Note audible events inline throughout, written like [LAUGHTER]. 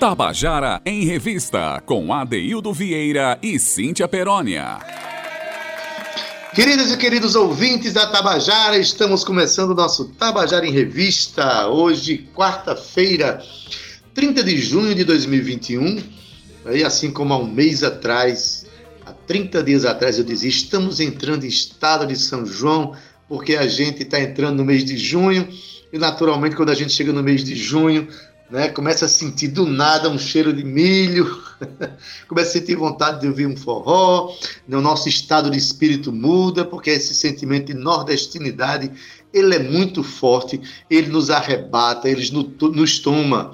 Tabajara em Revista, com Adeildo Vieira e Cíntia Perónia. Queridas e queridos ouvintes da Tabajara, estamos começando o nosso Tabajara em Revista, hoje, quarta-feira, 30 de junho de 2021. E assim como há um mês atrás, há 30 dias atrás, eu dizia: estamos entrando em estado de São João, porque a gente está entrando no mês de junho, e naturalmente, quando a gente chega no mês de junho, né? Começa a sentir do nada um cheiro de milho, [LAUGHS] começa a sentir vontade de ouvir um forró, né? o nosso estado de espírito muda, porque esse sentimento de nordestinidade, ele é muito forte, ele nos arrebata, ele nos toma.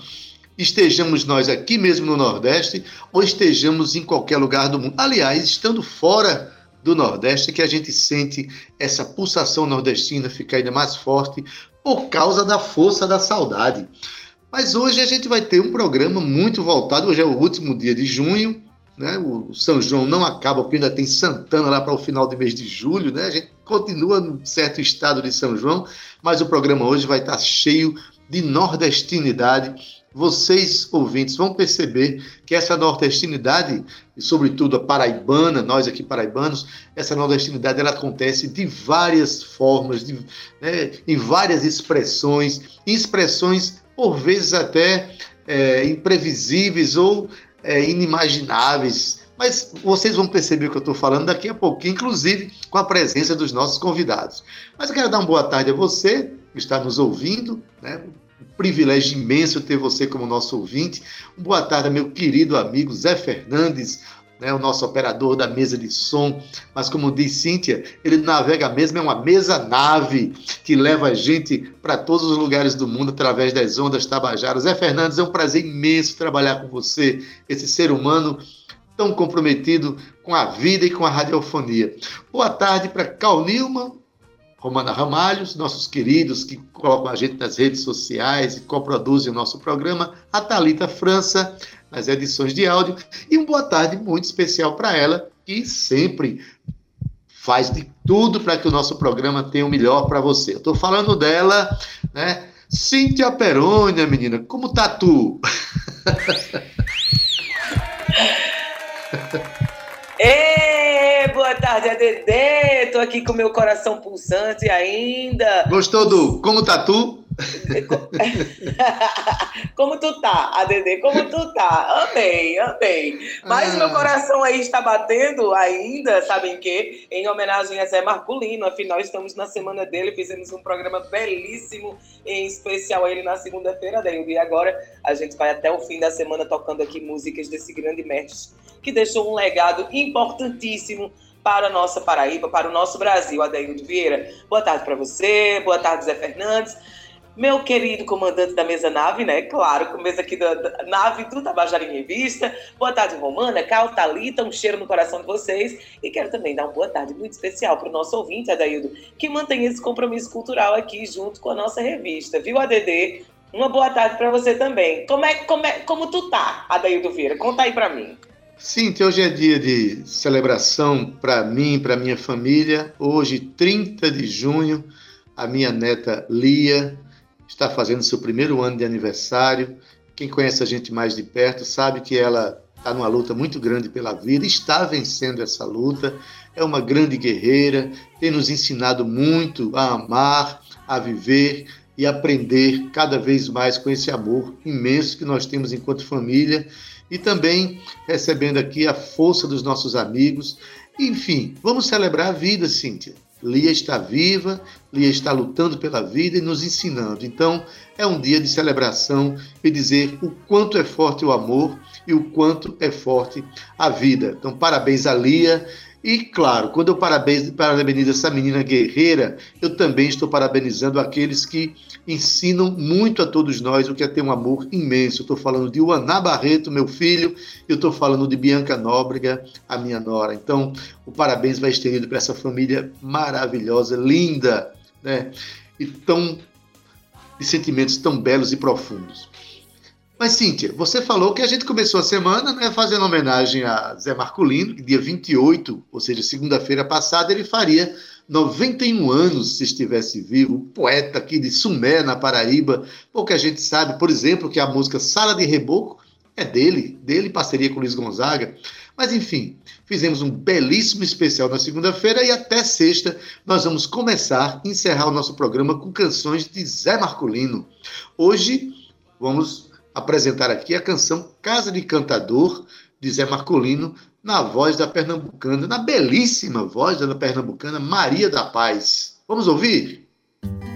Estejamos nós aqui mesmo no Nordeste ou estejamos em qualquer lugar do mundo. Aliás, estando fora do Nordeste, que a gente sente essa pulsação nordestina ficar ainda mais forte por causa da força da saudade. Mas hoje a gente vai ter um programa muito voltado. Hoje é o último dia de junho, né? O São João não acaba, porque ainda tem Santana lá para o final do mês de julho, né? A gente continua num certo estado de São João, mas o programa hoje vai estar cheio de nordestinidade. Vocês, ouvintes, vão perceber que essa nordestinidade, e sobretudo a paraibana, nós aqui paraibanos, essa nordestinidade ela acontece de várias formas, de, né, em várias expressões, expressões por vezes até é, imprevisíveis ou é, inimagináveis. Mas vocês vão perceber o que eu estou falando daqui a pouquinho, inclusive com a presença dos nossos convidados. Mas eu quero dar uma boa tarde a você que está nos ouvindo, né? Um privilégio imenso ter você como nosso ouvinte. Boa tarde, meu querido amigo Zé Fernandes, né, o nosso operador da mesa de som, mas como diz Cíntia, ele navega mesmo, é uma mesa-nave que leva a gente para todos os lugares do mundo através das ondas tabajaras. Zé Fernandes, é um prazer imenso trabalhar com você, esse ser humano tão comprometido com a vida e com a radiofonia. Boa tarde para Cal Nilman, Romana Ramalhos, nossos queridos que colocam a gente nas redes sociais e coproduzem o nosso programa, a Talita França, nas edições de áudio. E uma boa tarde muito especial para ela, que sempre faz de tudo para que o nosso programa tenha o melhor para você. Estou falando dela, né? Cíntia Perônia, menina, como tá tu? Ê, boa tarde, ADD. Tô aqui com meu coração pulsante ainda. Gostou do Como Tá Tu? [LAUGHS] como tu tá, ADD? Como tu tá? Amei, amei. Mas ah. meu coração aí está batendo ainda, sabem que? Em homenagem a Zé Marculino. Afinal, estamos na semana dele, fizemos um programa belíssimo, em especial a ele na segunda-feira, daí. E agora a gente vai até o fim da semana tocando aqui músicas desse grande mestre que deixou um legado importantíssimo para a nossa Paraíba, para o nosso Brasil, Adeildo Vieira. Boa tarde para você, boa tarde, Zé Fernandes meu querido comandante da mesa nave, né? Claro, com mesa aqui da, da nave do Tabajara em Revista. Boa tarde, Romana, Cal, Thalita, um cheiro no coração de vocês. E quero também dar uma boa tarde muito especial para o nosso ouvinte, Adaildo, que mantém esse compromisso cultural aqui junto com a nossa revista, viu, ADD? Uma boa tarde para você também. Como é, como é, como tu tá, Adaildo Vieira? Conta aí para mim. Sim, hoje é dia de celebração para mim, para minha família. Hoje, 30 de junho, a minha neta Lia está fazendo seu primeiro ano de aniversário. Quem conhece a gente mais de perto sabe que ela está numa luta muito grande pela vida, está vencendo essa luta, é uma grande guerreira, tem nos ensinado muito a amar, a viver e aprender cada vez mais com esse amor imenso que nós temos enquanto família e também recebendo aqui a força dos nossos amigos. Enfim, vamos celebrar a vida, Cíntia. Lia está viva, Lia está lutando pela vida e nos ensinando. Então, é um dia de celebração e dizer o quanto é forte o amor e o quanto é forte a vida. Então, parabéns a Lia e, claro, quando eu parabenizo essa menina guerreira, eu também estou parabenizando aqueles que ensinam muito a todos nós o que é ter um amor imenso. Estou falando de Uaná Barreto, meu filho, e estou falando de Bianca Nóbrega, a minha nora. Então, o parabéns vai estendido para essa família maravilhosa, linda, né? E tão de sentimentos tão belos e profundos. Mas, Cíntia, você falou que a gente começou a semana né, fazendo homenagem a Zé Marculino, que dia 28, ou seja, segunda-feira passada, ele faria 91 anos se estivesse vivo, poeta aqui de Sumé, na Paraíba. Pouca gente sabe, por exemplo, que a música Sala de Reboco é dele, dele parceria com Luiz Gonzaga. Mas enfim, fizemos um belíssimo especial na segunda-feira e até sexta nós vamos começar, encerrar o nosso programa com canções de Zé Marcolino. Hoje vamos apresentar aqui a canção Casa de Cantador de Zé Marcolino na voz da pernambucana, na belíssima voz da pernambucana Maria da Paz. Vamos ouvir? espanta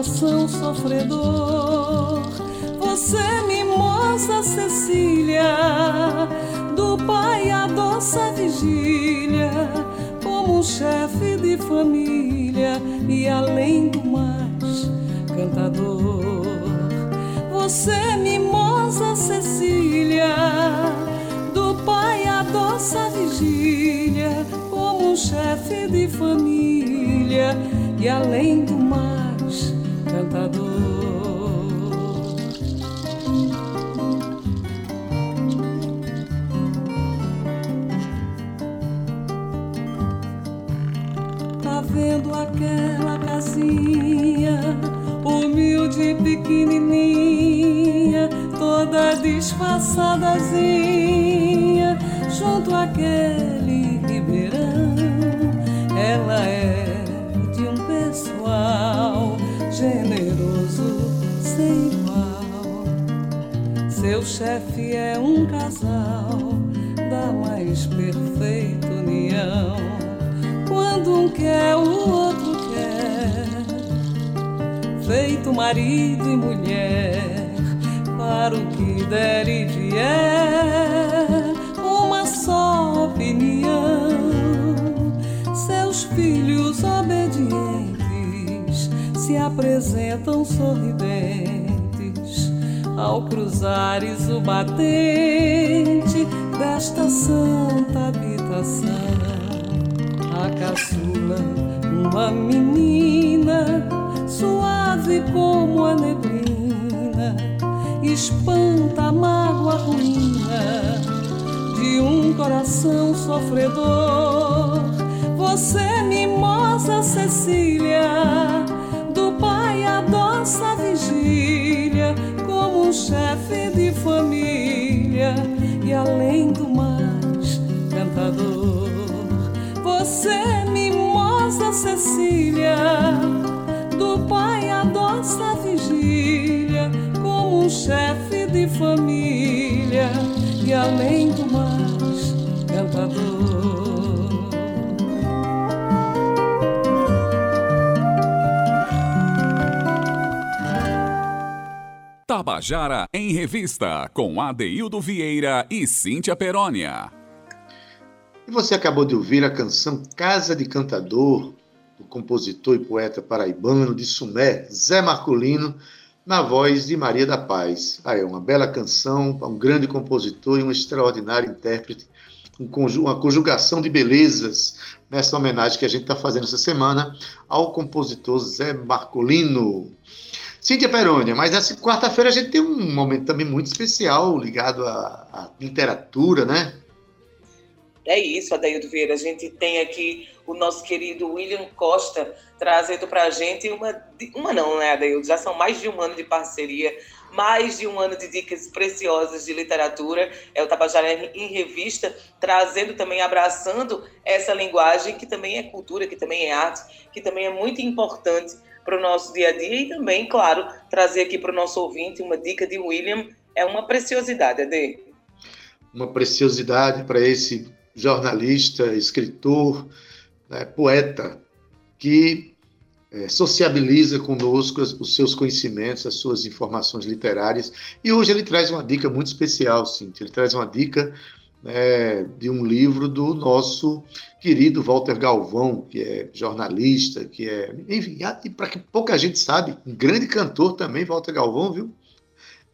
coração sofredor. Você, mimosa Cecília, do pai a doça vigília, como um chefe de família e além do mais, cantador. Você, se apresentam sorridentes ao cruzares o batente desta santa habitação. A caçula, uma menina suave como a neblina, espanta a mágoa ruína de um coração sofredor você, mimosa Cecília, a doça vigília, como um chefe de família e além do mais, cantador. Você, mimosa Cecília, do pai a doça vigília, como um chefe de família e além do mais, cantador. Tabajara em Revista, com Adeildo Vieira e Cíntia Perónia. E você acabou de ouvir a canção Casa de Cantador, do compositor e poeta paraibano de Sumé, Zé Marcolino, na voz de Maria da Paz. Ah, é uma bela canção, um grande compositor e um extraordinário intérprete, uma conjugação de belezas nessa homenagem que a gente está fazendo essa semana ao compositor Zé Marcolino. Cíntia Perônia, mas nessa quarta-feira a gente tem um momento também muito especial ligado à, à literatura, né? É isso, Adaildo Vieira. A gente tem aqui o nosso querido William Costa trazendo para a gente uma, uma não, né, Adaildo? Já são mais de um ano de parceria, mais de um ano de dicas preciosas de literatura. É o Tabajara em Revista, trazendo também, abraçando essa linguagem que também é cultura, que também é arte, que também é muito importante para o nosso dia a dia e também, claro, trazer aqui para o nosso ouvinte uma dica de William é uma preciosidade, Ade. Uma preciosidade para esse jornalista, escritor, né, poeta, que é, sociabiliza conosco os seus conhecimentos, as suas informações literárias. E hoje ele traz uma dica muito especial, Cintia. Ele traz uma dica né, de um livro do nosso querido Walter Galvão, que é jornalista, que é. Enfim, e para que pouca gente sabe, um grande cantor também, Walter Galvão, viu?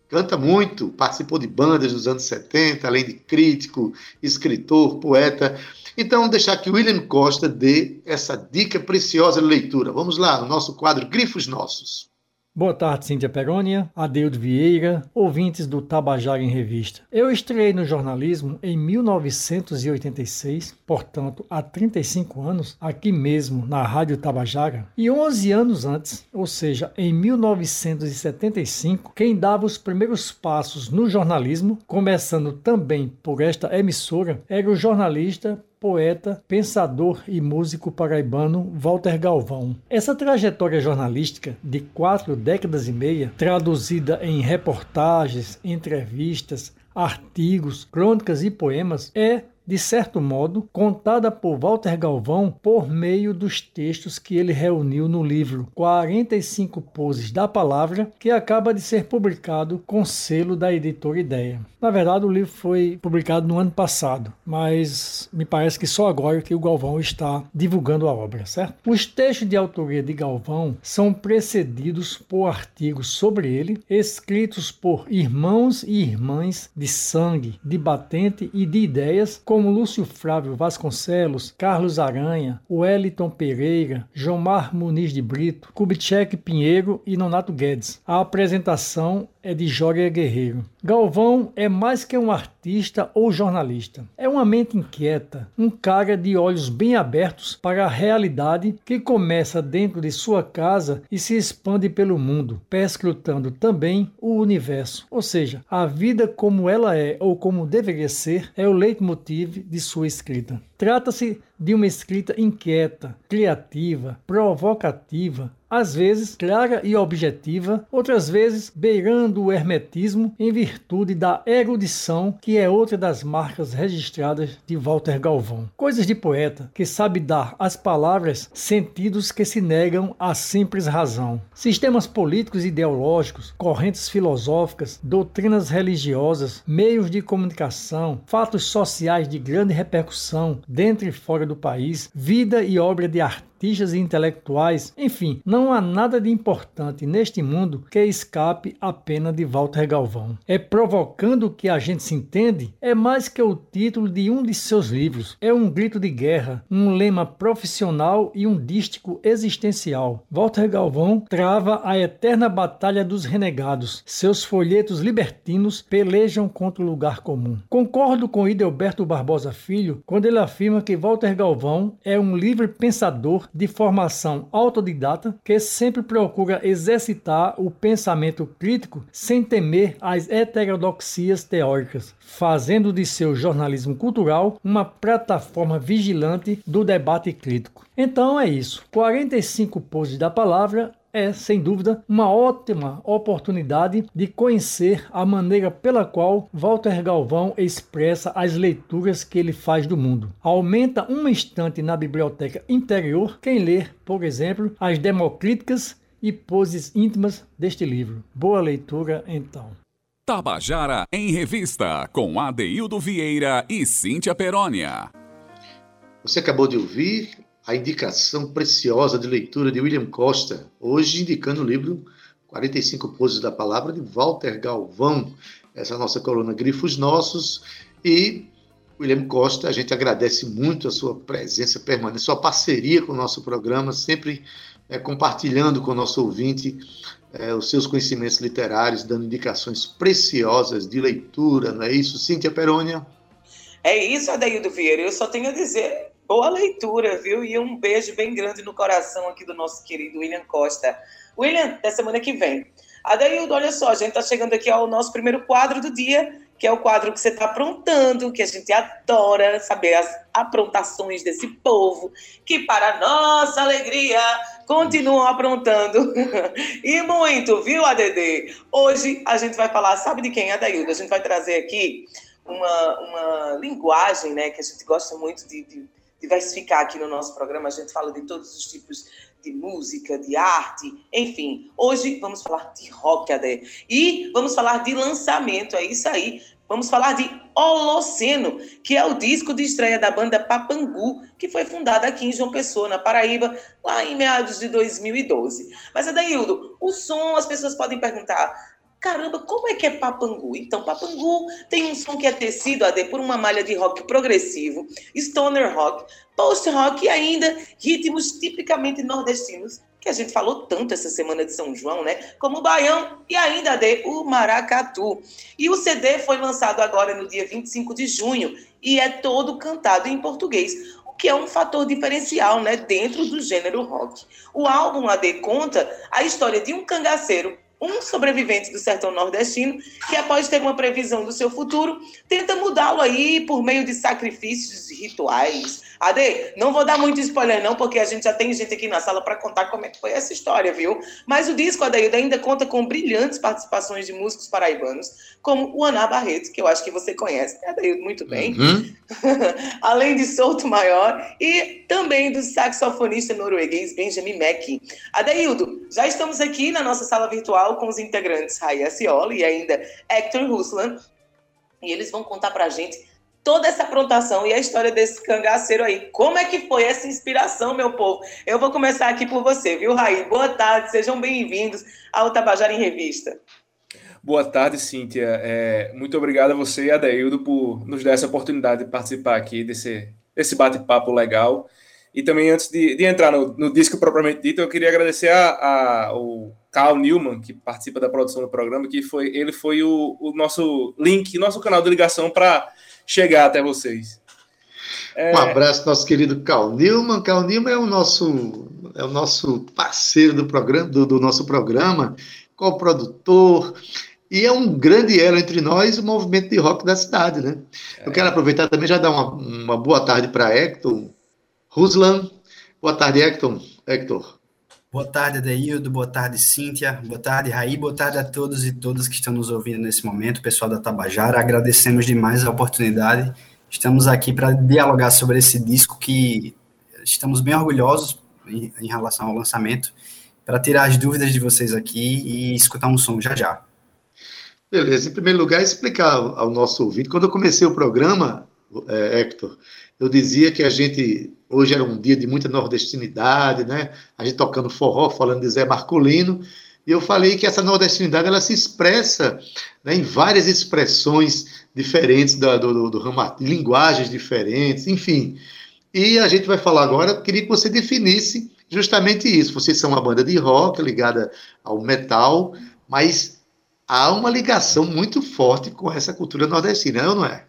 Canta muito, participou de bandas dos anos 70, além de crítico, escritor, poeta. Então, deixar que William Costa dê essa dica preciosa de leitura. Vamos lá, o nosso quadro Grifos Nossos. Boa tarde, Cíntia Perônia, Adeudo Vieira, ouvintes do Tabajara em Revista. Eu estreiei no jornalismo em 1986, portanto, há 35 anos, aqui mesmo na Rádio Tabajara, e 11 anos antes, ou seja, em 1975, quem dava os primeiros passos no jornalismo, começando também por esta emissora, era o jornalista poeta, pensador e músico paraibano Walter Galvão. Essa trajetória jornalística de quatro décadas e meia, traduzida em reportagens, entrevistas, artigos, crônicas e poemas, é de certo modo, contada por Walter Galvão por meio dos textos que ele reuniu no livro 45 Poses da Palavra, que acaba de ser publicado com selo da editora Ideia. Na verdade, o livro foi publicado no ano passado, mas me parece que só agora que o Galvão está divulgando a obra, certo? Os textos de autoria de Galvão são precedidos por artigos sobre ele, escritos por irmãos e irmãs de sangue, de batente e de ideias, como Lúcio Flávio Vasconcelos, Carlos Aranha, Wellington Pereira, Jomar Muniz de Brito, Kubitschek Pinheiro e Nonato Guedes. A apresentação é de Jória Guerreiro. Galvão é mais que um artista ou jornalista. É uma mente inquieta, um cara de olhos bem abertos para a realidade que começa dentro de sua casa e se expande pelo mundo, perscrutando também o universo. Ou seja, a vida como ela é ou como deveria ser é o leitmotiv de sua escrita. Trata-se de uma escrita inquieta, criativa, provocativa, às vezes clara e objetiva, outras vezes beirando o hermetismo em virtude da erudição, que é outra das marcas registradas de Walter Galvão. Coisas de poeta que sabe dar às palavras sentidos que se negam à simples razão. Sistemas políticos e ideológicos, correntes filosóficas, doutrinas religiosas, meios de comunicação, fatos sociais de grande repercussão dentro e fora do país, vida e obra de artistas artistas e intelectuais, enfim, não há nada de importante neste mundo que escape à pena de Walter Galvão. É provocando que a gente se entende é mais que o título de um de seus livros. É um grito de guerra, um lema profissional e um dístico existencial. Walter Galvão trava a eterna batalha dos renegados. Seus folhetos libertinos pelejam contra o lugar comum. Concordo com Idelberto Barbosa Filho quando ele afirma que Walter Galvão é um livre pensador de formação autodidata que sempre procura exercitar o pensamento crítico sem temer as heterodoxias teóricas, fazendo de seu jornalismo cultural uma plataforma vigilante do debate crítico. Então é isso. 45 poses da palavra é, sem dúvida, uma ótima oportunidade de conhecer a maneira pela qual Walter Galvão expressa as leituras que ele faz do mundo. Aumenta um instante na biblioteca interior quem ler, por exemplo, as democríticas e poses íntimas deste livro. Boa leitura, então. Tabajara em Revista, com Adeildo Vieira e Cíntia Perónia. Você acabou de ouvir a indicação preciosa de leitura de William Costa, hoje indicando o livro 45 Poses da Palavra, de Walter Galvão, essa nossa coluna Grifos Nossos, e William Costa, a gente agradece muito a sua presença permanente, sua parceria com o nosso programa, sempre é, compartilhando com o nosso ouvinte é, os seus conhecimentos literários, dando indicações preciosas de leitura, não é isso, Cíntia Perônia? É isso, Adaildo Vieira. Eu só tenho a dizer boa leitura, viu? E um beijo bem grande no coração aqui do nosso querido William Costa. William, até semana que vem. Adaildo, olha só, a gente está chegando aqui ao nosso primeiro quadro do dia, que é o quadro que você está aprontando, que a gente adora saber as aprontações desse povo, que para nossa alegria continuam aprontando. [LAUGHS] e muito, viu, ADD? Hoje a gente vai falar, sabe de quem, Adaildo? A gente vai trazer aqui uma, uma linguagem né, que a gente gosta muito de, de diversificar aqui no nosso programa. A gente fala de todos os tipos de música, de arte, enfim. Hoje vamos falar de rock, Adé. E vamos falar de lançamento, é isso aí. Vamos falar de Holoceno, que é o disco de estreia da banda Papangu, que foi fundada aqui em João Pessoa, na Paraíba, lá em meados de 2012. Mas, Adaildo, o som, as pessoas podem perguntar, caramba, como é que é Papangu? Então, Papangu tem um som que é tecido, AD, por uma malha de rock progressivo, stoner rock, post-rock e ainda ritmos tipicamente nordestinos, que a gente falou tanto essa semana de São João, né? Como o baião e ainda o maracatu. E o CD foi lançado agora no dia 25 de junho e é todo cantado em português que é um fator diferencial né, dentro do gênero rock. O álbum AD conta a história de um cangaceiro um sobrevivente do sertão nordestino que, após ter uma previsão do seu futuro, tenta mudá-lo aí por meio de sacrifícios rituais, Ade, não vou dar muito spoiler não, porque a gente já tem gente aqui na sala para contar como é que foi essa história, viu? Mas o disco, Adaildo, ainda conta com brilhantes participações de músicos paraibanos, como o Aná Barreto, que eu acho que você conhece, né, Adaildo, muito bem. Uhum. [LAUGHS] Além de Souto Maior e também do saxofonista norueguês Benjamin Mack. Adaildo, já estamos aqui na nossa sala virtual com os integrantes Raia Cioli e ainda Hector Ruslan, e eles vão contar para a gente toda essa aprontação e a história desse cangaceiro aí. Como é que foi essa inspiração, meu povo? Eu vou começar aqui por você, viu, Raí? Boa tarde, sejam bem-vindos ao Tabajara em Revista. Boa tarde, Cíntia. É, muito obrigado a você e a Deildo por nos dar essa oportunidade de participar aqui desse, desse bate-papo legal. E também, antes de, de entrar no, no, disco propriamente dito, eu queria agradecer a, a, ao Carl Newman, que participa da produção do programa, que foi ele foi o, o nosso link, nosso canal de ligação para chegar até vocês. É... Um abraço nosso querido Cal Nilman. Cal Nilman é o nosso, é o nosso parceiro do, programa, do, do nosso programa, co-produtor, e é um grande elo entre nós o movimento de rock da cidade, né? É. Eu quero aproveitar também já dar uma, uma boa tarde para Hector Ruslan. Boa tarde, Hector. Hector. Boa tarde, Adeildo. Boa tarde, Cíntia. Boa tarde, Raí. Boa tarde a todos e todas que estão nos ouvindo nesse momento, pessoal da Tabajara. Agradecemos demais a oportunidade. Estamos aqui para dialogar sobre esse disco que estamos bem orgulhosos em, em relação ao lançamento, para tirar as dúvidas de vocês aqui e escutar um som já já. Beleza. Em primeiro lugar, explicar ao nosso ouvinte. Quando eu comecei o programa, é, Hector, eu dizia que a gente hoje era um dia de muita nordestinidade, né? A gente tocando forró, falando de Zé Marcolino, e eu falei que essa nordestinidade ela se expressa né, em várias expressões diferentes da, do, do, do linguagens diferentes, enfim. E a gente vai falar agora, queria que você definisse justamente isso. Vocês são uma banda de rock ligada ao metal, mas há uma ligação muito forte com essa cultura nordestina, não é?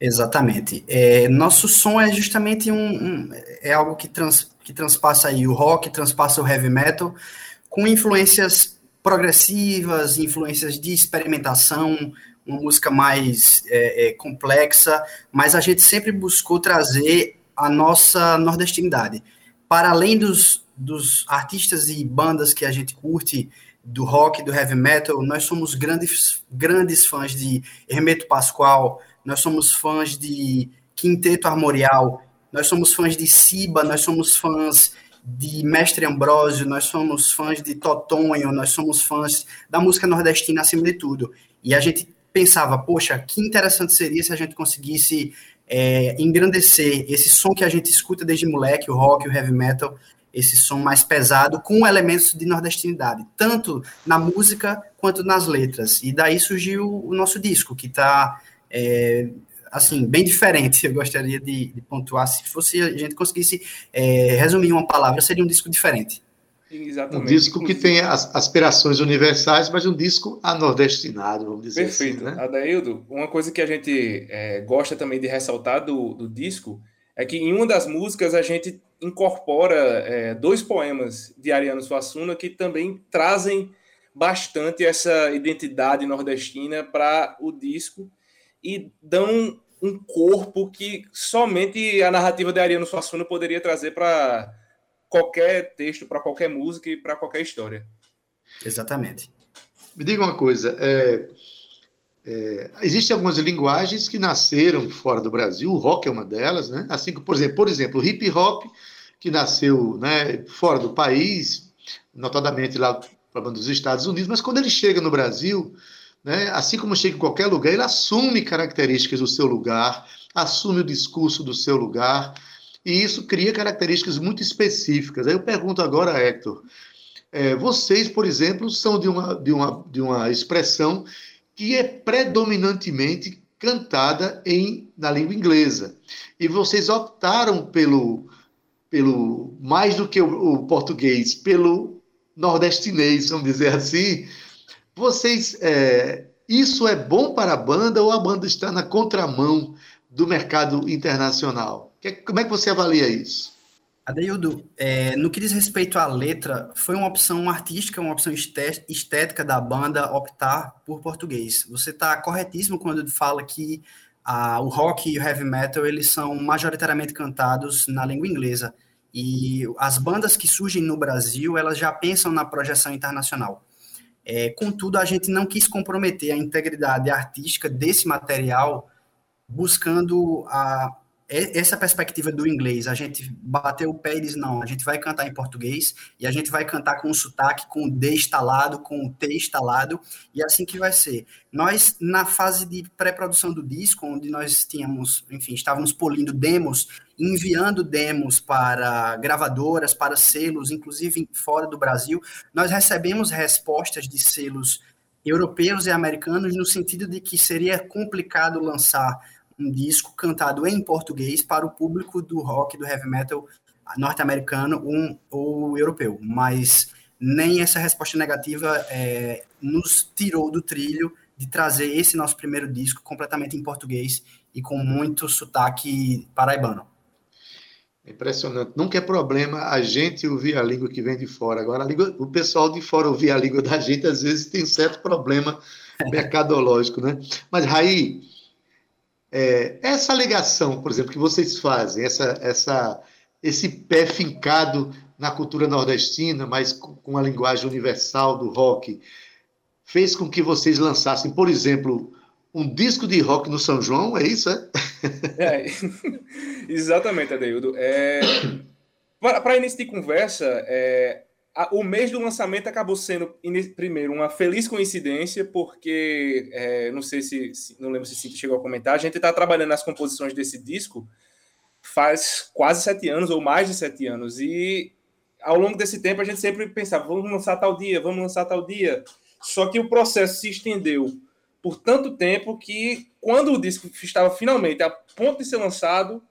Exatamente. É, nosso som é justamente um, um, é algo que, trans, que transpassa o rock, transpassa o heavy metal, com influências progressivas, influências de experimentação, uma música mais é, é, complexa, mas a gente sempre buscou trazer a nossa nordestinidade. Para além dos, dos artistas e bandas que a gente curte, do rock, do heavy metal, nós somos grandes, grandes fãs de Hermeto Pascoal, nós somos fãs de Quinteto Armorial, nós somos fãs de Siba, nós somos fãs de Mestre Ambrósio, nós somos fãs de Totonho, nós somos fãs da música nordestina acima de tudo. E a gente pensava, poxa, que interessante seria se a gente conseguisse é, engrandecer esse som que a gente escuta desde moleque, o rock, o heavy metal, esse som mais pesado com elementos de nordestinidade, tanto na música quanto nas letras. E daí surgiu o nosso disco, que está é, assim, bem diferente. Eu gostaria de, de, pontuar, se fosse a gente conseguisse é, resumir uma palavra, seria um disco diferente. Exatamente. Um disco que tem as aspirações universais, mas um disco anordestinado, vamos dizer Perfeito. assim. Perfeito. Né? Adaildo, uma coisa que a gente é, gosta também de ressaltar do, do disco é que em uma das músicas a gente incorpora é, dois poemas de Ariano Suassuna que também trazem bastante essa identidade nordestina para o disco e dão um corpo que somente a narrativa de Ariano Suassuna poderia trazer para qualquer texto, para qualquer música e para qualquer história. Exatamente. Me diga uma coisa, é, é, existem algumas linguagens que nasceram fora do Brasil, o rock é uma delas, né? Assim que, por exemplo, por exemplo, o hip hop, que nasceu né, fora do país, notadamente lá para dos Estados Unidos, mas quando ele chega no Brasil, né, assim como chega em qualquer lugar, ele assume características do seu lugar, assume o discurso do seu lugar, e isso cria características muito específicas. Aí eu pergunto agora, Hector, é, vocês, por exemplo, são de uma, de uma, de uma expressão que é predominantemente cantada em, na língua inglesa. E vocês optaram pelo, pelo mais do que o, o português, pelo nordestinês, vamos dizer assim. Vocês, é, isso é bom para a banda ou a banda está na contramão do mercado internacional? Como é que você avalia isso? Adeildo, é, no que diz respeito à letra, foi uma opção artística, uma opção estética da banda optar por português. Você está corretíssimo quando fala que a, o rock e o heavy metal eles são majoritariamente cantados na língua inglesa. E as bandas que surgem no Brasil, elas já pensam na projeção internacional. É, contudo, a gente não quis comprometer a integridade artística desse material buscando a, essa perspectiva do inglês, a gente bateu o pé e diz, não, a gente vai cantar em português e a gente vai cantar com o sotaque, com o D instalado, com o T instalado, e é assim que vai ser. Nós, na fase de pré-produção do disco, onde nós tínhamos, enfim, estávamos polindo demos, enviando demos para gravadoras, para selos, inclusive fora do Brasil, nós recebemos respostas de selos europeus e americanos no sentido de que seria complicado lançar um disco cantado em português para o público do rock, do heavy metal norte-americano um, ou europeu. Mas nem essa resposta negativa é, nos tirou do trilho de trazer esse nosso primeiro disco completamente em português e com muito sotaque paraibano. Impressionante. Nunca é problema a gente ouvir a língua que vem de fora. Agora, língua, o pessoal de fora ouvir a língua da gente, às vezes tem certo problema mercadológico, né? Mas, Raí, é, essa ligação, por exemplo, que vocês fazem, essa, essa, esse pé fincado na cultura nordestina, mas com a linguagem universal do rock, fez com que vocês lançassem, por exemplo, um disco de rock no São João, é isso, é? [LAUGHS] é [LAUGHS] exatamente, Adeildo. É, para início de conversa, é, o mês do lançamento acabou sendo, primeiro, uma feliz coincidência, porque, é, não sei se, se, não lembro se chegou a comentar, a gente está trabalhando nas composições desse disco faz quase sete anos, ou mais de sete anos, e ao longo desse tempo a gente sempre pensava, vamos lançar tal dia, vamos lançar tal dia, só que o processo se estendeu por tanto tempo que, quando o disco estava finalmente a ponto de ser lançado,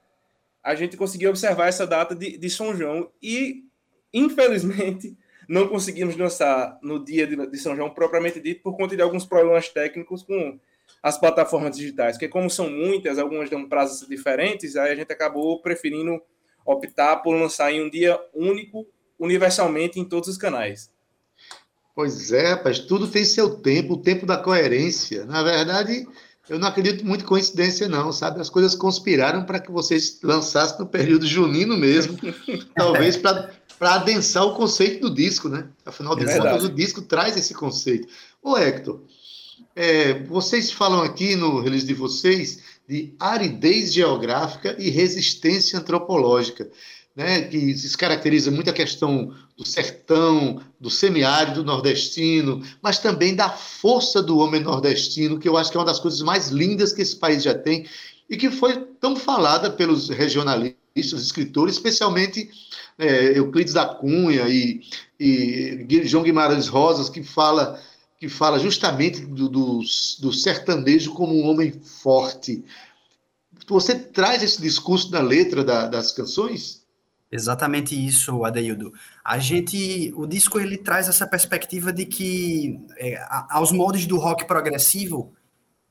a gente conseguiu observar essa data de, de São João, e Infelizmente, [LAUGHS] não conseguimos lançar no dia de, São João propriamente dito por conta de alguns problemas técnicos com as plataformas digitais, porque como são muitas, algumas dão prazos diferentes, aí a gente acabou preferindo optar por lançar em um dia único, universalmente em todos os canais. Pois é, rapaz, tudo tem seu tempo, o tempo da coerência. Na verdade, eu não acredito muito em coincidência, não, sabe? As coisas conspiraram para que vocês lançassem no período junino mesmo, [LAUGHS] talvez para adensar o conceito do disco, né? Afinal de é contas, o disco traz esse conceito. Ô, Hector, é, vocês falam aqui no release de vocês de aridez geográfica e resistência antropológica, né? Que se caracteriza muito a questão do sertão, do semiárido nordestino, mas também da força do homem nordestino, que eu acho que é uma das coisas mais lindas que esse país já tem e que foi tão falada pelos regionalistas escritores, especialmente é, Euclides da Cunha e, e João Guimarães Rosas, que fala que fala justamente do, do, do, sertanejo como um homem forte. Você traz esse discurso na letra da, das canções? Exatamente isso, Adeildo. A gente, o disco ele traz essa perspectiva de que é, aos moldes do rock progressivo,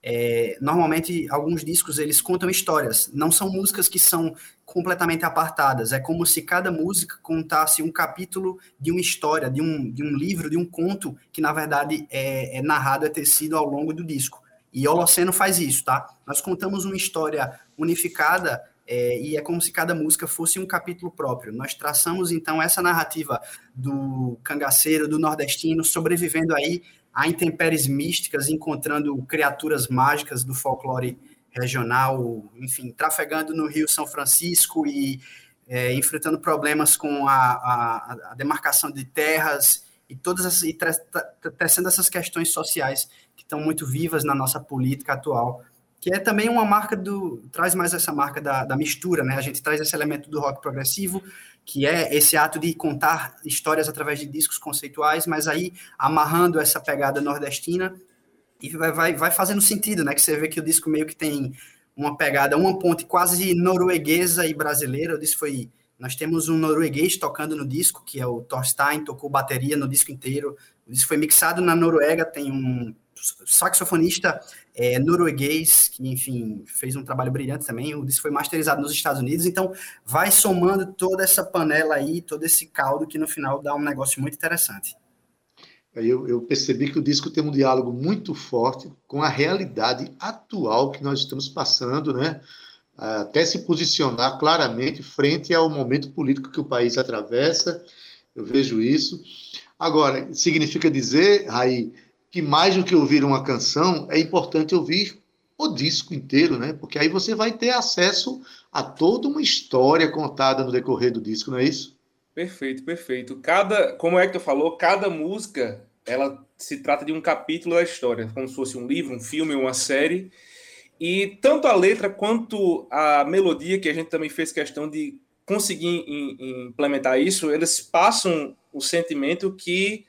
é, normalmente, alguns discos eles contam histórias, não são músicas que são completamente apartadas. É como se cada música contasse um capítulo de uma história, de um, de um livro, de um conto que, na verdade, é, é narrado, é tecido ao longo do disco. E Holoceno faz isso, tá? Nós contamos uma história unificada é, e é como se cada música fosse um capítulo próprio. Nós traçamos, então, essa narrativa do cangaceiro, do nordestino, sobrevivendo aí a intempéries místicas, encontrando criaturas mágicas do folclore regional, enfim, trafegando no Rio São Francisco e é, enfrentando problemas com a, a, a, demarcação de terras e todas as, e tecendo essas questões sociais que estão muito vivas na nossa política atual, que é também uma marca do traz mais essa marca da, da mistura, né? A gente traz esse elemento do rock progressivo que é esse ato de contar histórias através de discos conceituais, mas aí amarrando essa pegada nordestina e vai, vai, vai fazendo sentido, né? Que você vê que o disco meio que tem uma pegada, uma ponte quase norueguesa e brasileira. O disco foi. Nós temos um norueguês tocando no disco, que é o Thorstein, tocou bateria no disco inteiro. O disco foi mixado na Noruega, tem um saxofonista é, norueguês, que, enfim, fez um trabalho brilhante também. O disco foi masterizado nos Estados Unidos, então vai somando toda essa panela aí, todo esse caldo, que no final dá um negócio muito interessante. Eu, eu percebi que o disco tem um diálogo muito forte com a realidade atual que nós estamos passando, né? Até se posicionar claramente frente ao momento político que o país atravessa. Eu vejo isso. Agora, significa dizer, Raí, que mais do que ouvir uma canção, é importante ouvir o disco inteiro, né? Porque aí você vai ter acesso a toda uma história contada no decorrer do disco, não é isso? Perfeito, perfeito. Cada, como é que tu falou, cada música, ela se trata de um capítulo da história, como se fosse um livro, um filme, uma série. E tanto a letra quanto a melodia, que a gente também fez questão de conseguir implementar isso, eles passam o sentimento que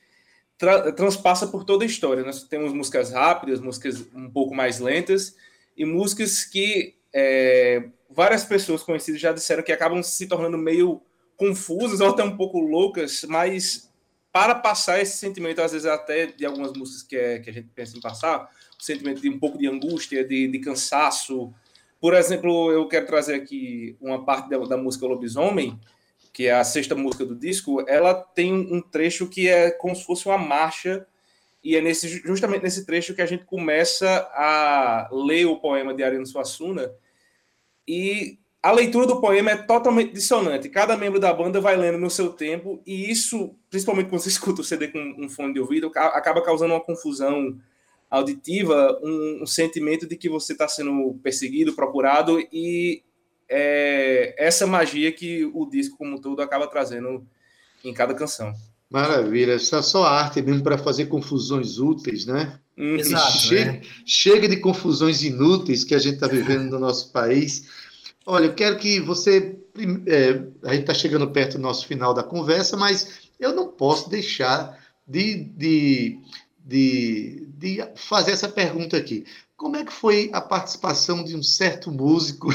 tra transpassa por toda a história. Nós temos músicas rápidas, músicas um pouco mais lentas e músicas que é, várias pessoas conhecidas já disseram que acabam se tornando meio confusas ou até um pouco loucas, mas para passar esse sentimento, às vezes até de algumas músicas que, é, que a gente pensa em passar, o sentimento de um pouco de angústia, de, de cansaço. Por exemplo, eu quero trazer aqui uma parte da, da música Lobisomem, que é a sexta música do disco, ela tem um trecho que é como se fosse uma marcha, e é nesse, justamente nesse trecho que a gente começa a ler o poema de Ariano Suassuna, e a leitura do poema é totalmente dissonante. Cada membro da banda vai lendo no seu tempo, e isso, principalmente quando você [LAUGHS] escuta o CD com um fone de ouvido, acaba causando uma confusão auditiva, um, um sentimento de que você está sendo perseguido, procurado, e é essa magia que o disco como um todo acaba trazendo em cada canção. Maravilha, essa é só arte mesmo para fazer confusões úteis, né? Exato. Chega, né? chega de confusões inúteis que a gente está vivendo no nosso país. Olha, eu quero que você. É, a gente está chegando perto do nosso final da conversa, mas eu não posso deixar de, de, de, de fazer essa pergunta aqui. Como é que foi a participação de um certo músico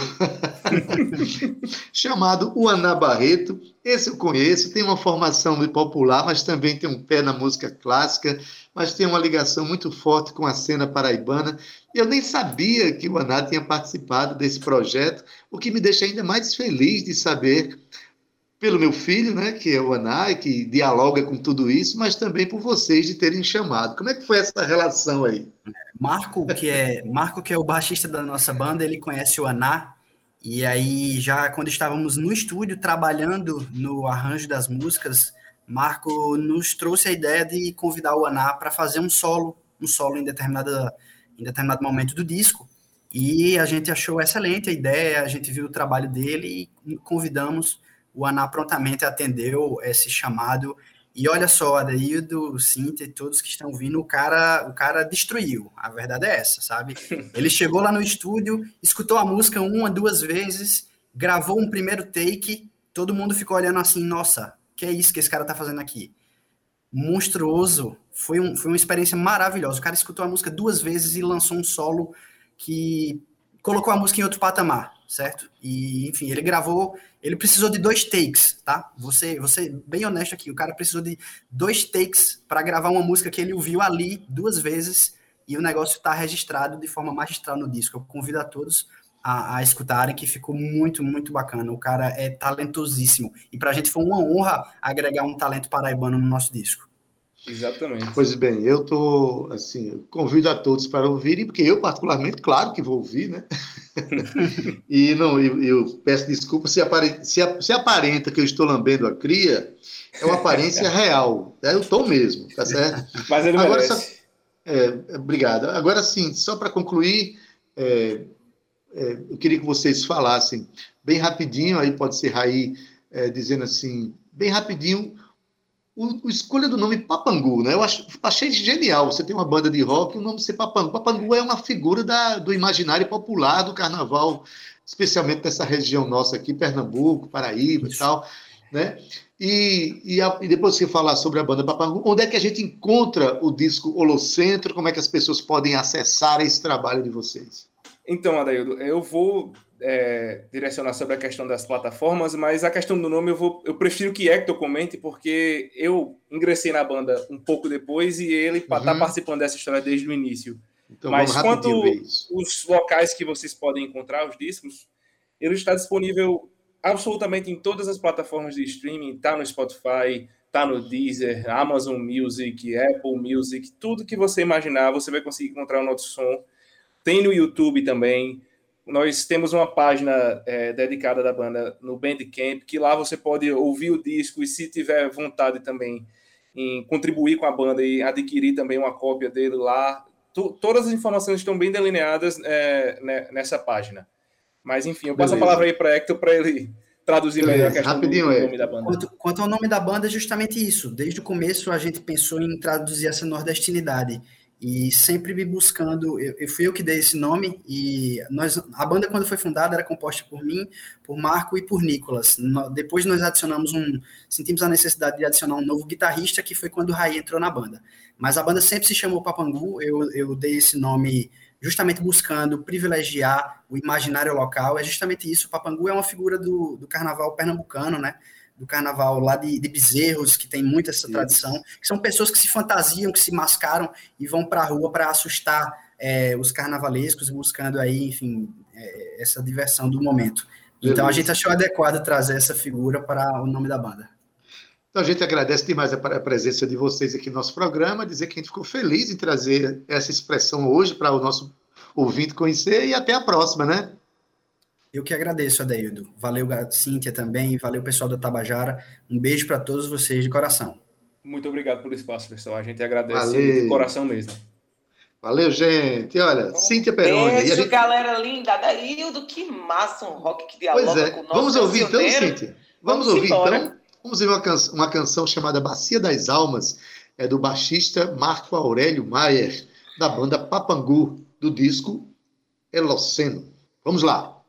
[LAUGHS] chamado Uaná Barreto? Esse eu conheço, tem uma formação popular, mas também tem um pé na música clássica, mas tem uma ligação muito forte com a cena paraibana. Eu nem sabia que o Aná tinha participado desse projeto, o que me deixa ainda mais feliz de saber pelo meu filho, né, que é o Anai, que dialoga com tudo isso, mas também por vocês de terem chamado. Como é que foi essa relação aí? Marco, que é Marco, que é o baixista da nossa banda, ele conhece o Aná, e aí já quando estávamos no estúdio trabalhando no arranjo das músicas, Marco nos trouxe a ideia de convidar o Aná para fazer um solo, um solo em determinada em determinado momento do disco. E a gente achou excelente a ideia, a gente viu o trabalho dele e convidamos o ANA prontamente atendeu esse chamado. E olha só, Adaildo, Cintia e todos que estão vindo, o cara, o cara destruiu. A verdade é essa, sabe? [LAUGHS] Ele chegou lá no estúdio, escutou a música uma, duas vezes gravou um primeiro take, todo mundo ficou olhando assim, nossa, que é isso que esse cara tá fazendo aqui? Monstruoso, foi, um, foi uma experiência maravilhosa. O cara escutou a música duas vezes e lançou um solo que colocou a música em outro patamar, certo? E, enfim, ele gravou, ele precisou de dois takes, tá? Você, você bem honesto aqui, o cara precisou de dois takes para gravar uma música que ele ouviu ali duas vezes e o negócio está registrado de forma magistral no disco. Eu convido a todos a, a, escutarem, que ficou muito, muito bacana. O cara é talentosíssimo. E para a gente foi uma honra agregar um talento paraibano no nosso disco. Exatamente. Pois bem, eu tô assim, convido a todos para ouvirem, porque eu particularmente, claro que vou ouvir, né? [LAUGHS] e não, eu, eu, peço desculpa se, apare, se, se, aparenta que eu estou lambendo a cria, é uma aparência [LAUGHS] real. É, eu estou mesmo, tá certo? Mas ele Agora. Só, é, obrigado. Agora sim, só para concluir, é, é, eu queria que vocês falassem bem rapidinho, aí pode ser Raí é, dizendo assim, bem rapidinho, o, o, escolha do nome Papangu, né? Eu acho, achei genial. Você tem uma banda de rock, o nome ser Papangu. Papangu é uma figura da, do imaginário popular do carnaval, especialmente nessa região nossa aqui, Pernambuco, Paraíba Isso. e tal, né? E, e, a, e, depois você falar sobre a banda Papangu, onde é que a gente encontra o disco Holocentro? Como é que as pessoas podem acessar esse trabalho de vocês? Então, Adaildo, eu vou é, direcionar sobre a questão das plataformas, mas a questão do nome eu, vou, eu prefiro que Hector comente, porque eu ingressei na banda um pouco depois e ele está uhum. participando dessa história desde o início. Então, mas quanto os locais que vocês podem encontrar os discos, ele está disponível absolutamente em todas as plataformas de streaming, está no Spotify, está no Deezer, Amazon Music, Apple Music, tudo que você imaginar, você vai conseguir encontrar o nosso som tem no YouTube também. Nós temos uma página é, dedicada da banda no Bandcamp, que lá você pode ouvir o disco e, se tiver vontade também em contribuir com a banda e adquirir também uma cópia dele lá. todas as informações estão bem delineadas é, né, nessa página. Mas, enfim, eu passo Beleza. a palavra aí para Hector para ele traduzir melhor a questão Rapidinho, do, do nome da banda. Quanto, quanto ao nome da banda, é justamente isso. Desde o começo a gente pensou em traduzir essa nordestinidade e sempre me buscando. Eu, eu, fui eu que dei esse nome e nós, a banda quando foi fundada era composta por mim, por Marco e por Nicolas. No, depois nós adicionamos um, sentimos a necessidade de adicionar um novo guitarrista que foi quando o Raí entrou na banda. Mas a banda sempre se chamou Papangu. Eu, eu dei esse nome justamente buscando privilegiar o imaginário local. É justamente isso. O Papangu é uma figura do, do carnaval pernambucano, né? Do carnaval lá de, de Bezerros, que tem muito essa tradição, que são pessoas que se fantasiam, que se mascaram e vão para a rua para assustar é, os carnavalescos, buscando aí, enfim, é, essa diversão do momento. Então a gente achou adequado trazer essa figura para o nome da banda. Então a gente agradece demais a presença de vocês aqui no nosso programa, dizer que a gente ficou feliz em trazer essa expressão hoje para o nosso ouvinte conhecer e até a próxima, né? Eu que agradeço, Adeildo. Valeu, Cíntia, também. Valeu, pessoal da Tabajara. Um beijo para todos vocês de coração. Muito obrigado pelo espaço, pessoal. A gente agradece Valeu. de coração mesmo. Valeu, gente. Olha, um Cíntia Peroni. Beijo, gente... galera linda. Adaildo, que massa um rock que dialoga pois é. com o nosso Vamos ouvir então, Cíntia? Vamos, Vamos ouvir embora. então? Vamos ouvir uma, canção, uma canção chamada Bacia das Almas, é do baixista Marco Aurélio Maier, da banda Papangu, do disco Eloceno. Vamos lá.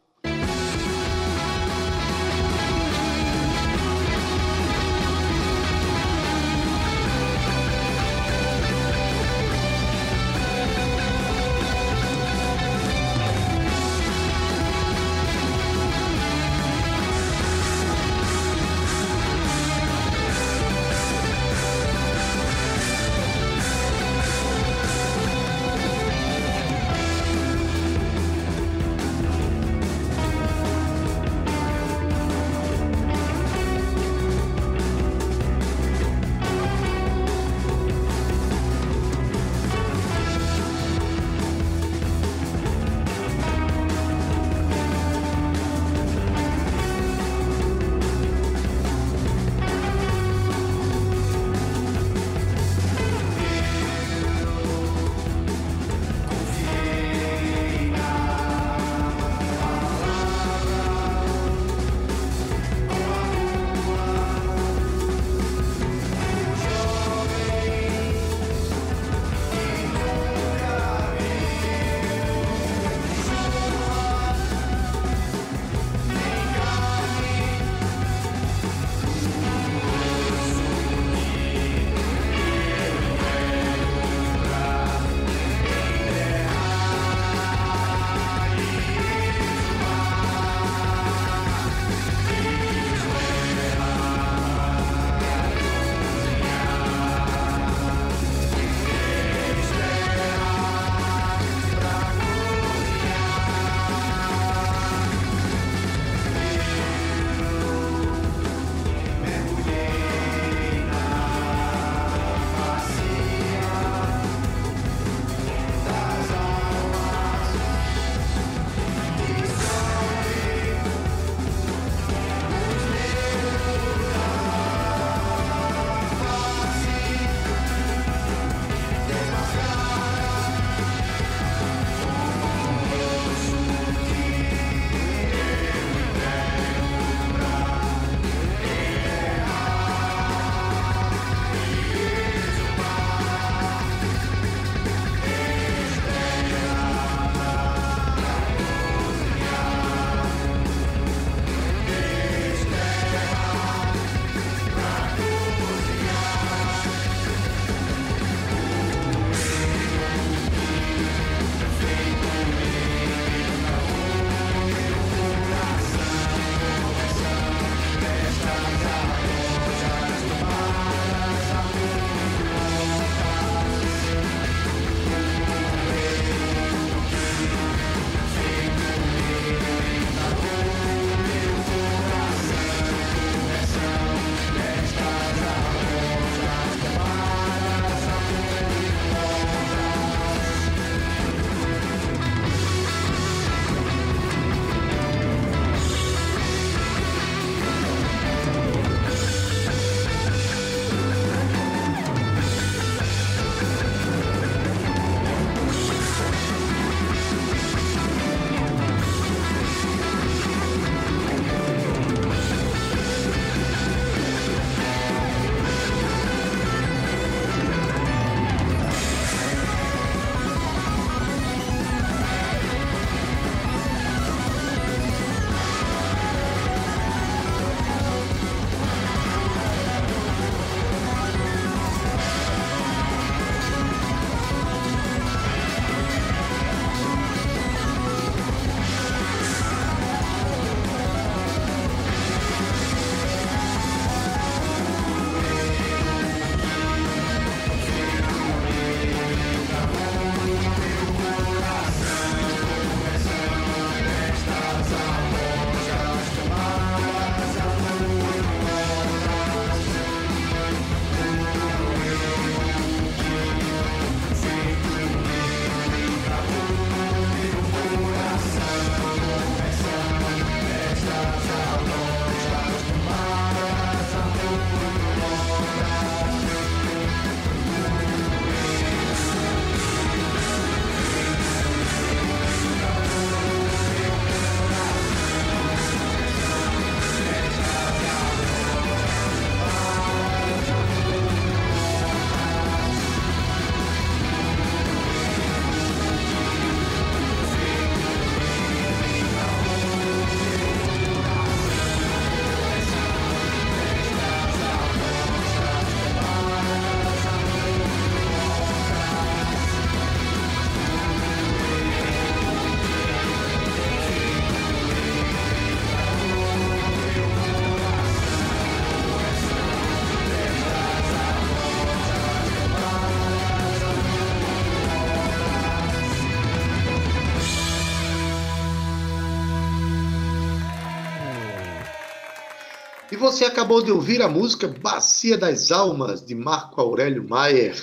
Você acabou de ouvir a música Bacia das Almas, de Marco Aurélio Maier,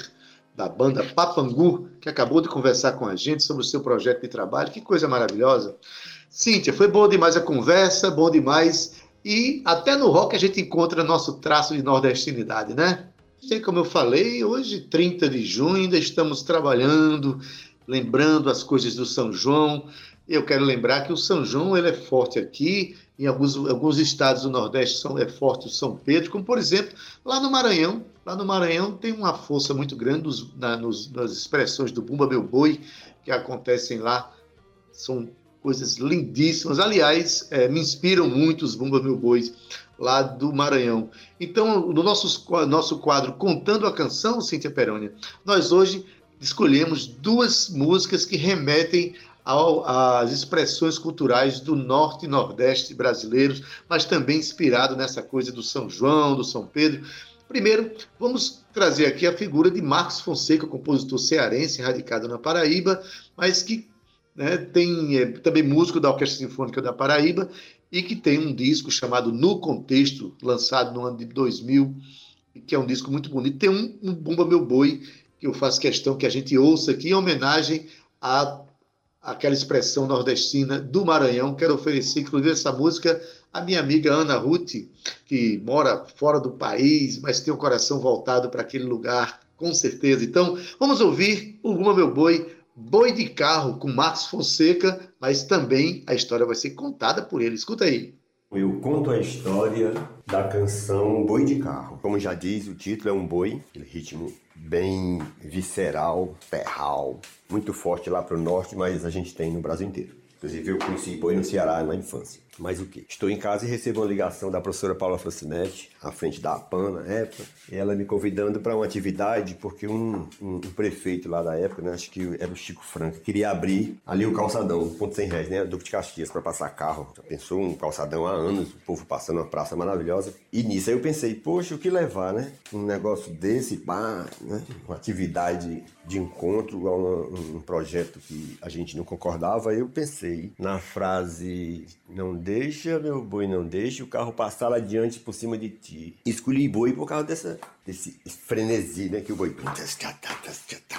da banda Papangu, que acabou de conversar com a gente sobre o seu projeto de trabalho. Que coisa maravilhosa. Cíntia, foi bom demais a conversa, bom demais. E até no rock a gente encontra nosso traço de nordestinidade, né? Sei como eu falei, hoje, 30 de junho, ainda estamos trabalhando, lembrando as coisas do São João. Eu quero lembrar que o São João ele é forte aqui, em alguns, alguns estados do Nordeste são, é forte o São Pedro, como por exemplo, lá no Maranhão. Lá no Maranhão tem uma força muito grande nos, na, nos, nas expressões do Bumba Meu Boi, que acontecem lá. São coisas lindíssimas. Aliás, é, me inspiram muito os Bumba Meu Bois lá do Maranhão. Então, no nosso, nosso quadro Contando a Canção, Cíntia Perônia, nós hoje escolhemos duas músicas que remetem às expressões culturais do norte e nordeste brasileiros, mas também inspirado nessa coisa do São João, do São Pedro. Primeiro, vamos trazer aqui a figura de Marcos Fonseca, compositor cearense, radicado na Paraíba, mas que né, tem é, também músico da Orquestra Sinfônica da Paraíba e que tem um disco chamado No Contexto, lançado no ano de 2000, que é um disco muito bonito. Tem um, um Bumba Meu Boi, que eu faço questão que a gente ouça aqui em homenagem a aquela expressão nordestina do Maranhão. Quero oferecer, inclusive, essa música à minha amiga Ana Ruth, que mora fora do país, mas tem o coração voltado para aquele lugar, com certeza. Então, vamos ouvir o Bumba Meu Boi, Boi de Carro, com Marcos Fonseca, mas também a história vai ser contada por ele. Escuta aí. Eu conto a história da canção Boi de Carro. Como já diz, o título é um boi, aquele ritmo bem visceral, ferral, muito forte lá para o norte, mas a gente tem no Brasil inteiro. Inclusive eu conheci boi no Ceará na infância. Mas o que? Estou em casa e recebo uma ligação da professora Paula Francinetti, à frente da APAN na época, ela me convidando para uma atividade, porque um, um, um, prefeito lá da época, né, acho que era o Chico Franco, queria abrir ali o calçadão, o ponto sem réis, né, Duque de Caxias, para passar carro. Já pensou um calçadão há anos, o povo passando uma praça maravilhosa. E nisso aí eu pensei, poxa, o que levar, né? Um negócio desse, pá, né? uma atividade de encontro um, um projeto que a gente não concordava. Eu pensei na frase, não deixa, meu boi, não deixa o carro passar adiante por cima de ti. Escolhi boi por causa dessa, desse frenesi, né? Que o boi.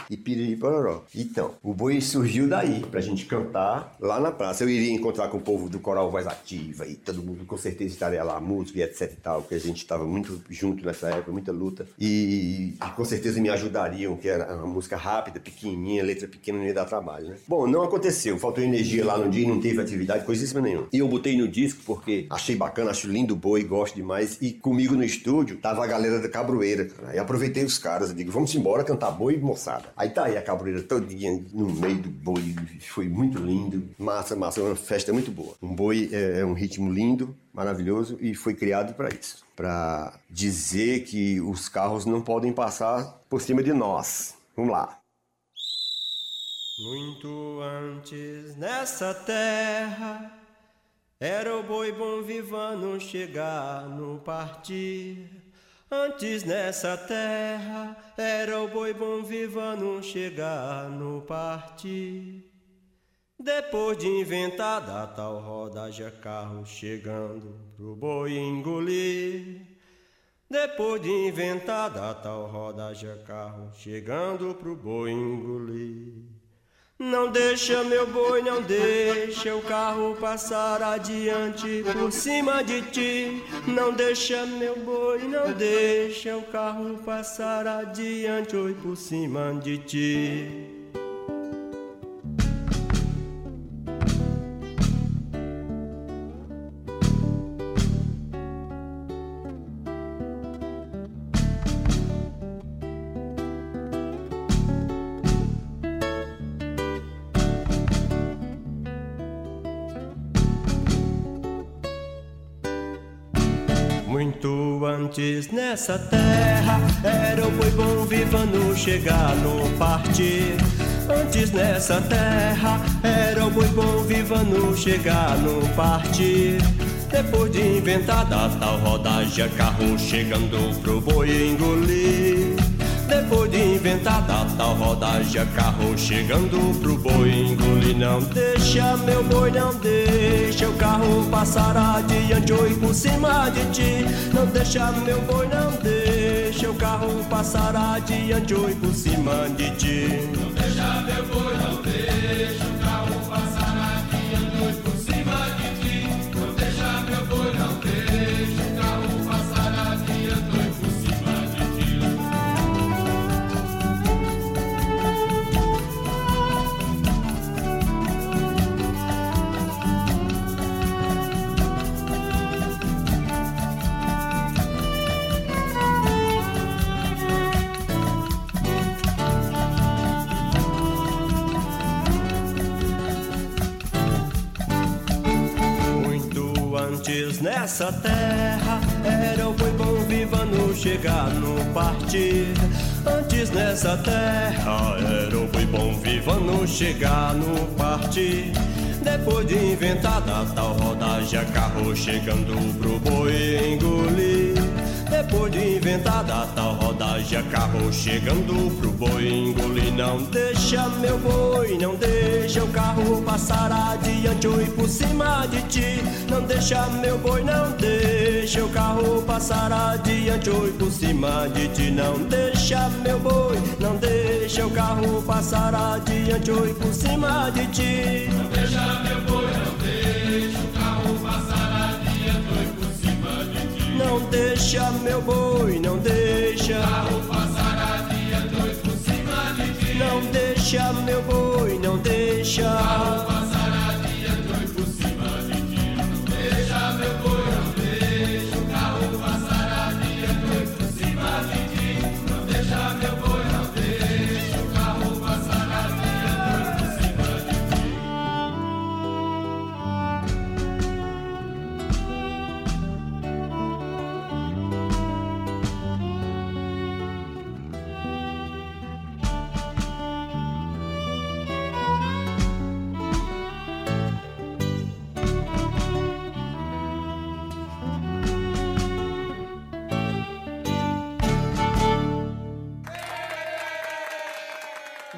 E piriri pororó. Então, o boi surgiu daí, pra gente cantar lá na praça. Eu iria encontrar com o povo do Coral Voz Ativa e todo mundo com certeza estaria lá, música e etc e tal, porque a gente estava muito junto nessa época, muita luta. E, e, com certeza me ajudariam, que era uma música rápida, pequenininha, letra pequena, não ia dar trabalho, né? Bom, não aconteceu. Faltou energia lá no dia, não teve atividade, coisíssima nenhuma. E eu botei no disco porque achei bacana, acho lindo boi, gosto demais. E comigo no estúdio tava a galera da Cabroeira, cara. E aproveitei os caras, eu digo, vamos embora cantar boi, moçada. Aí tá aí a Cabroeira todinha no meio do boi, foi muito lindo. Massa, massa, uma festa muito boa. Um boi é, é um ritmo lindo, maravilhoso e foi criado para isso. Para dizer que os carros não podem passar por cima de nós. Vamos lá. Muito antes nessa terra era o boi bom vivano chegar no partir. Antes nessa terra era o boi bom vivano chegar no partir. Depois de inventada a tal rodagem carro chegando pro boi engolir. Depois de inventada a tal rodagem carro chegando pro boi engolir. Não deixa meu boi, não deixa o carro passar adiante por cima de ti. Não deixa meu boi, não deixa o carro passar adiante oi por cima de ti. Antes nessa terra era o boi bom vivano chegar no partir. Antes nessa terra era o boi bom vivano chegar no partir. Depois de inventada tal rodagem, carro chegando pro boi engolir. Depois de inventada tal rodagem, carro chegando pro boi engolir. Não deixa, meu boi, não deixa o carro passar adiante ou por cima de ti. Não deixa, meu boi, não deixa o carro passar adiante ou por cima de ti. Não deixa, meu boi, não antes nessa terra era o boi bom viva no chegar, no partir. Antes nessa terra era o boi bom viva no chegar, no partir. Depois de inventada tal rodagem, carro chegando pro boi engolir. Depois de inventada tal rodagem, carro chegando pro boi engolir. Não deixa meu boi, não deixa o carro passar adiante ou ir por cima de ti. Não deixa meu boi, não deixa o carro passar adiante ou ir por cima de ti. Não deixa meu boi, não deixa o carro passar adiante ou ir por cima de ti. Não deixa meu boi, Não deixa meu boi, não deixa carro passar adiante ou ir por cima de ti. Não deixa meu boi, não deixa carro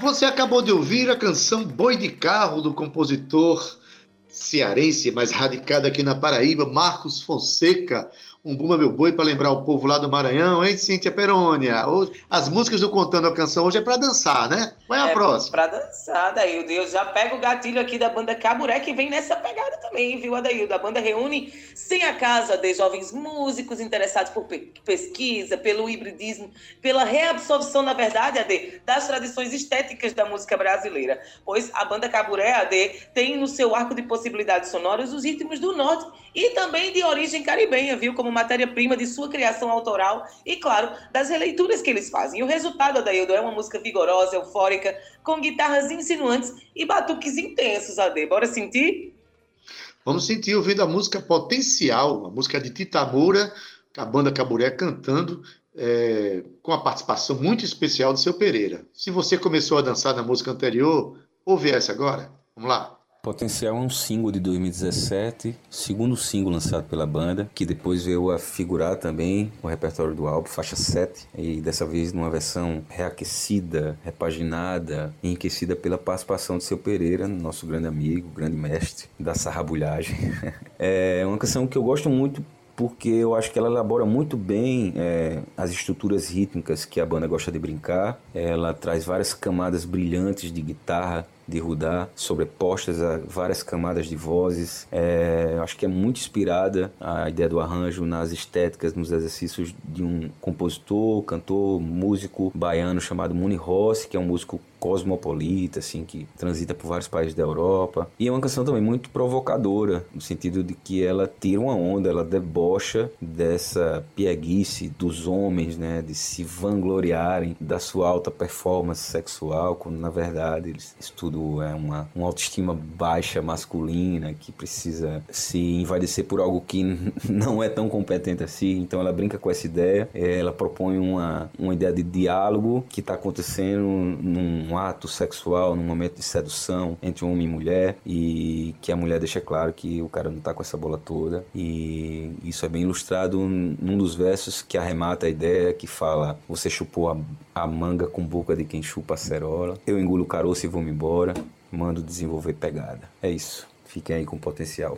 Você acabou de ouvir a canção Boi de Carro do compositor cearense, mais radicado aqui na Paraíba, Marcos Fonseca. Um Buma Meu Boi para lembrar o povo lá do Maranhão, hein, Cíntia Perônia? As músicas do Contando a Canção hoje é para dançar, né? Qual é a próxima? Pra dançar, Adaildo. Eu já pego o gatilho aqui da banda Caburé, que vem nessa pegada também, viu, Adaildo? A banda reúne sem a casa de jovens músicos interessados por pe- pesquisa, pelo hibridismo, pela reabsorção, na verdade, AD, das tradições estéticas da música brasileira. Pois a banda Caburé, AD, tem no seu arco de possibilidades sonoras os ritmos do norte e também de origem caribenha, viu? Como matéria-prima de sua criação autoral e, claro, das releituras que eles fazem. E o resultado, Adaildo, é uma música vigorosa, eufórica, com guitarras insinuantes e batuques intensos, AD. Bora sentir? Vamos sentir ouvindo a música Potencial, a música de Tita Moura, a banda Caburé cantando, é, com a participação muito especial do seu Pereira. Se você começou a dançar na música anterior, ouve essa agora. Vamos lá. Potencial é um single de 2017, segundo single lançado pela banda, que depois veio a figurar também no repertório do álbum, faixa 7, e dessa vez numa versão reaquecida, repaginada, enriquecida pela participação de seu Pereira, nosso grande amigo, grande mestre da sarrabulhagem. [LAUGHS] é uma canção que eu gosto muito porque eu acho que ela elabora muito bem é, as estruturas rítmicas que a banda gosta de brincar. Ela traz várias camadas brilhantes de guitarra, de Rudá, sobrepostas a várias camadas de vozes. É, acho que é muito inspirada a ideia do arranjo nas estéticas, nos exercícios de um compositor, cantor, músico baiano chamado Muni Rossi, que é um músico cosmopolita, assim, que transita por vários países da Europa. E é uma canção também muito provocadora, no sentido de que ela tira uma onda, ela debocha dessa pieguice dos homens, né, de se vangloriarem da sua alta performance sexual, quando na verdade eles estudam tudo, é uma, uma autoestima baixa masculina que precisa se envaidecer por algo que [LAUGHS] não é tão competente assim. Então ela brinca com essa ideia, é, ela propõe uma, uma ideia de diálogo que está acontecendo num ato sexual, num momento de sedução entre homem e mulher e que a mulher deixa claro que o cara não está com essa bola toda. E isso é bem ilustrado num dos versos que arremata a ideia que fala você chupou a, a manga com boca de quem chupa a cerola, eu engulo o caroço e vou-me embora, mando desenvolver pegada. É isso, fiquem aí com potencial.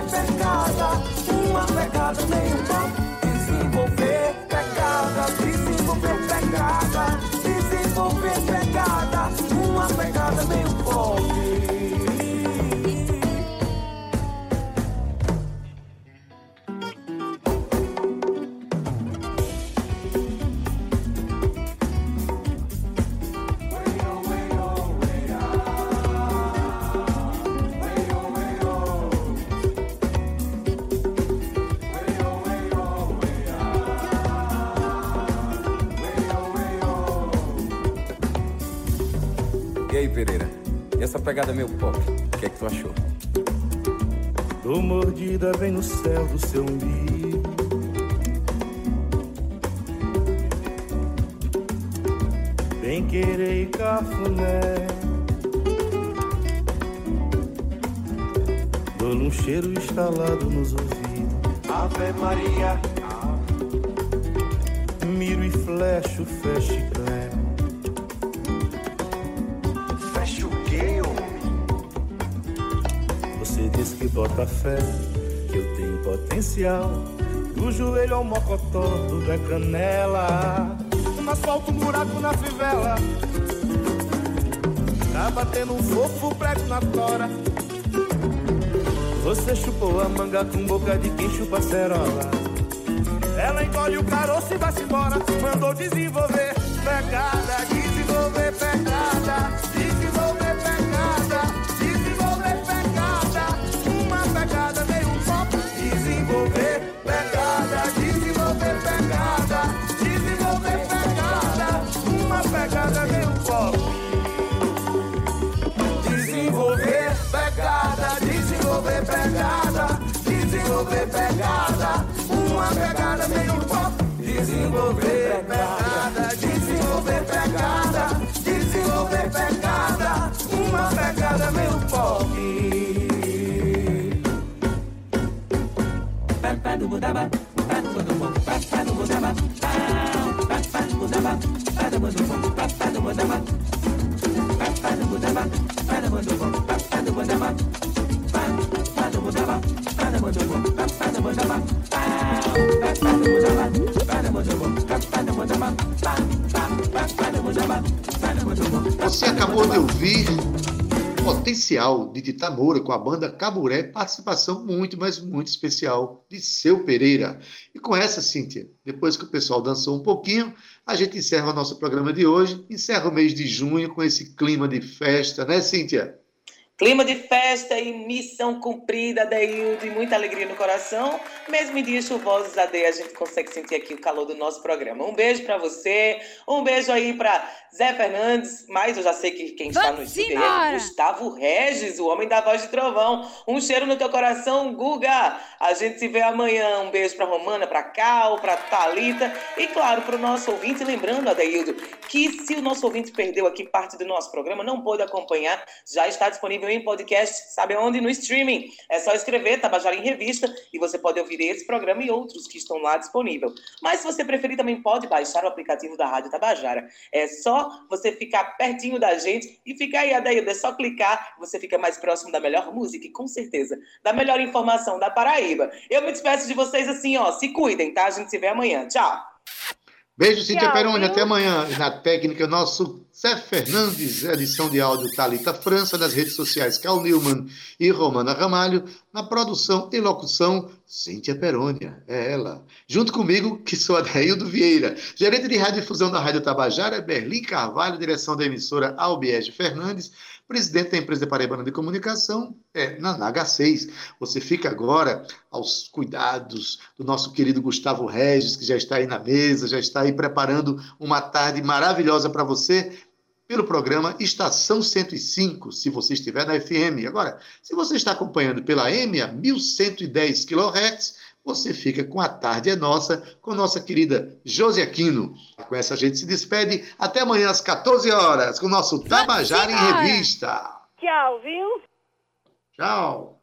pegada. Uma pegada meio pop. Desenvolver pegada, desenvolver pegada, desenvolver pegada. Uma pegada meio pop. Pegada meio pop. O que é que tu achou? Tô mordida bem no céu do seu umbigo. Bem querer e cafuné. Dou um cheiro instalado nos ouvidos. Ave Maria. Miro e flecho, fecho clé. Bota fé, que eu tenho potencial. Do joelho ao mocotó, tudo é canela. No asfalto, um buraco na fivela. Tá batendo um fofo prego na tora. Você chupou a manga com boca de quem chupa cerola. Ela engole o caroço e vai-se embora. Mandou desenvolver pegada, desenvolver pegada, uma pegada meio pop. Desenvolver pegada, desenvolver pegada, desenvolver pegada, uma pegada meio pop. Pé do budaba, pé do budaba, pé do budaba, pé do budaba. Você acabou de ouvir Potencial de Tita Moura com a banda Caburé, participação muito, mas muito especial de Seu Pereira. E com essa, Cíntia, depois que o pessoal dançou um pouquinho, a gente encerra o nosso programa de hoje, encerra o mês de junho com esse clima de festa, né, Cíntia? Clima de festa e missão cumprida, Deildo, e muita alegria no coração. Mesmo em dias chuvosos, Ade, a gente consegue sentir aqui o calor do nosso programa. Um beijo para você, um beijo aí para Zé Fernandes, mas eu já sei que quem está no estúdio é Gustavo Regis, o homem da voz de trovão. Um cheiro no teu coração, Guga. A gente se vê amanhã. Um beijo para Romana, para Cal, para Talita e claro para o nosso ouvinte, lembrando, Adeildo, que se o nosso ouvinte perdeu aqui parte do nosso programa, não pôde acompanhar, já está disponível em podcast, sabe onde? No streaming. É só escrever Tabajara em Revista e você pode ouvir esse programa e outros que estão lá disponível. Mas se você preferir, também pode baixar o aplicativo da Rádio Tabajara. É só você ficar pertinho da gente e ficar aí, Adaildo, é só clicar, você fica mais próximo da melhor música e com certeza da melhor informação da Paraíba. Eu me despeço de vocês assim, ó, se cuidem, tá? A gente se vê amanhã. Tchau! Beijo, Cíntia Peroni. Até amanhã. Na técnica, nosso Zé Fernandes, edição de áudio Talita França, nas redes sociais Cal Newman e Romana Ramalho, na produção e locução Cíntia Perônia, é ela. Junto comigo, que sou Adaildo Vieira, gerente de radiodifusão da Rádio Tabajara, Berlim Carvalho, direção da emissora Albiege Fernandes, presidente da empresa Paraibana de Comunicação, é na H6. Você fica agora aos cuidados do nosso querido Gustavo Regis, que já está aí na mesa, já está aí preparando uma tarde maravilhosa para você pelo programa Estação 105, se você estiver na FM. Agora, se você está acompanhando pela M a 1110 kHz, você fica com a tarde é nossa, com nossa querida Josi Aquino. Com essa a gente se despede. Até amanhã às 14 horas, com o nosso Tabajara em Revista. Tchau, viu? Tchau.